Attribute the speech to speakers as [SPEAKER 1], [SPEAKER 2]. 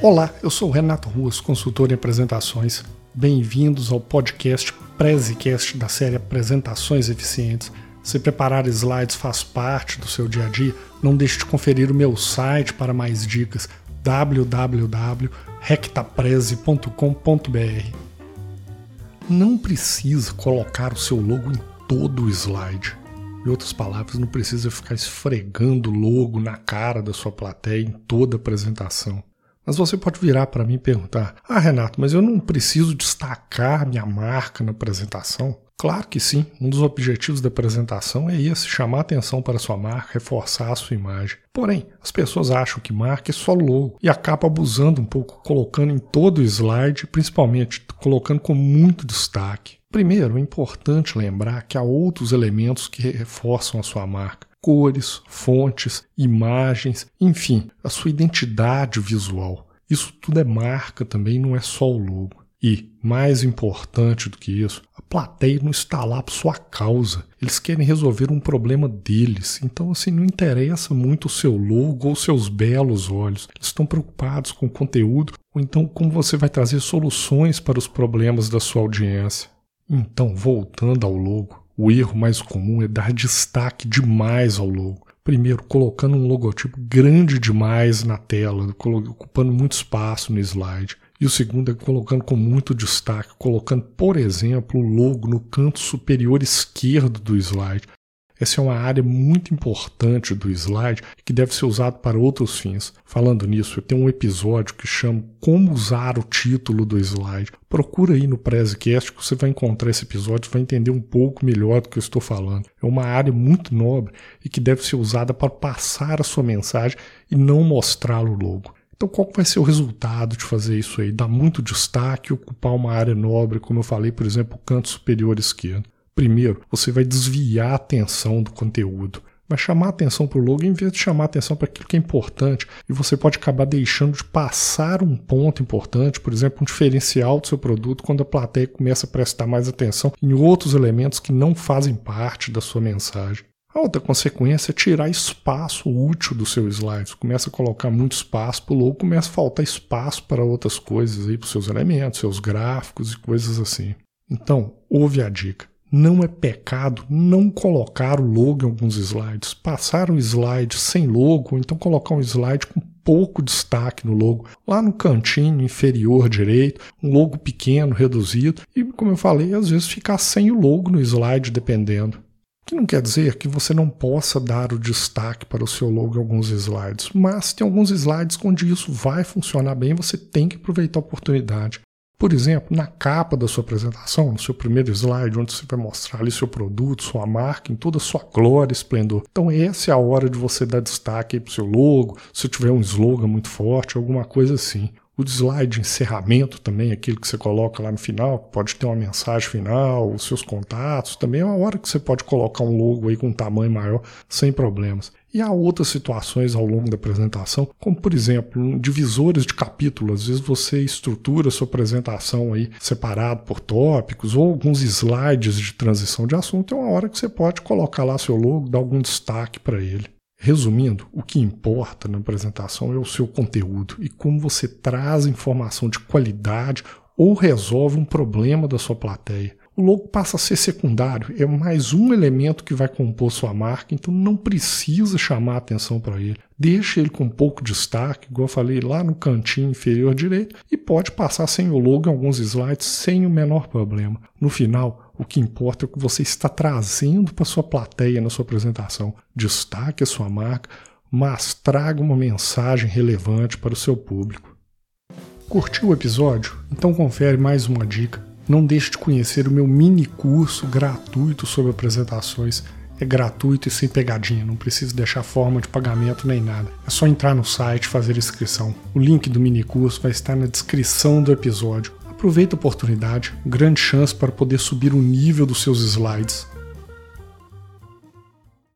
[SPEAKER 1] Olá, eu sou Renato Ruas, consultor em apresentações. Bem-vindos ao podcast Prezicast da série Apresentações Eficientes. Se preparar slides faz parte do seu dia a dia, não deixe de conferir o meu site para mais dicas www.rectapreze.com.br. Não precisa colocar o seu logo em todo o slide. Em outras palavras, não precisa ficar esfregando o logo na cara da sua plateia em toda a apresentação. Mas você pode virar para mim e perguntar: Ah, Renato, mas eu não preciso destacar minha marca na apresentação? Claro que sim, um dos objetivos da apresentação é esse: chamar atenção para sua marca, reforçar a sua imagem. Porém, as pessoas acham que marca é só logo e acabam abusando um pouco, colocando em todo o slide, principalmente colocando com muito destaque. Primeiro, é importante lembrar que há outros elementos que reforçam a sua marca cores, fontes, imagens, enfim, a sua identidade visual. Isso tudo é marca também, não é só o logo. E, mais importante do que isso, a plateia não está lá por sua causa. Eles querem resolver um problema deles. Então, assim, não interessa muito o seu logo ou seus belos olhos. Eles estão preocupados com o conteúdo ou então como você vai trazer soluções para os problemas da sua audiência. Então, voltando ao logo, o erro mais comum é dar destaque demais ao logo. Primeiro, colocando um logotipo grande demais na tela, ocupando muito espaço no slide. E o segundo é colocando com muito destaque, colocando, por exemplo, o logo no canto superior esquerdo do slide, essa é uma área muito importante do slide que deve ser usado para outros fins. Falando nisso, eu tenho um episódio que chama Como usar o título do slide. Procura aí no Prezcast que você vai encontrar esse episódio, vai entender um pouco melhor do que eu estou falando. É uma área muito nobre e que deve ser usada para passar a sua mensagem e não mostrá-lo logo. Então, qual vai ser o resultado de fazer isso aí? Dar muito destaque, ocupar uma área nobre, como eu falei, por exemplo, o canto superior esquerdo. Primeiro, você vai desviar a atenção do conteúdo. Vai chamar a atenção para o logo em vez de chamar a atenção para aquilo que é importante. E você pode acabar deixando de passar um ponto importante, por exemplo, um diferencial do seu produto, quando a plateia começa a prestar mais atenção em outros elementos que não fazem parte da sua mensagem. A outra consequência é tirar espaço útil do seu slide. Você começa a colocar muito espaço para o logo, começa a faltar espaço para outras coisas para os seus elementos, seus gráficos e coisas assim. Então, ouve a dica não é pecado não colocar o logo em alguns slides. Passar um slide sem logo, ou então colocar um slide com pouco destaque no logo, lá no cantinho inferior direito, um logo pequeno, reduzido, e como eu falei, às vezes ficar sem o logo no slide, dependendo. Que não quer dizer que você não possa dar o destaque para o seu logo em alguns slides, mas tem alguns slides onde isso vai funcionar bem, você tem que aproveitar a oportunidade. Por exemplo, na capa da sua apresentação, no seu primeiro slide, onde você vai mostrar ali seu produto, sua marca, em toda a sua glória e esplendor. Então, essa é a hora de você dar destaque para o seu logo, se tiver um slogan muito forte, alguma coisa assim. O slide de encerramento também, aquele que você coloca lá no final, pode ter uma mensagem final, os seus contatos, também é uma hora que você pode colocar um logo aí com um tamanho maior sem problemas. E há outras situações ao longo da apresentação, como por exemplo, divisores de capítulos. Às vezes você estrutura sua apresentação aí separado por tópicos ou alguns slides de transição de assunto. É uma hora que você pode colocar lá seu logo, dar algum destaque para ele. Resumindo, o que importa na apresentação é o seu conteúdo e como você traz informação de qualidade ou resolve um problema da sua plateia. O logo passa a ser secundário, é mais um elemento que vai compor sua marca, então não precisa chamar atenção para ele. Deixa ele com pouco destaque, igual eu falei lá no cantinho inferior direito, e pode passar sem o logo em alguns slides sem o menor problema. No final, o que importa é o que você está trazendo para sua plateia na sua apresentação. Destaque a sua marca, mas traga uma mensagem relevante para o seu público. Curtiu o episódio? Então confere mais uma dica. Não deixe de conhecer o meu mini curso gratuito sobre apresentações. É gratuito e sem pegadinha, não precisa deixar forma de pagamento nem nada. É só entrar no site e fazer inscrição. O link do mini curso vai estar na descrição do episódio. Aproveita a oportunidade, grande chance para poder subir o nível dos seus slides.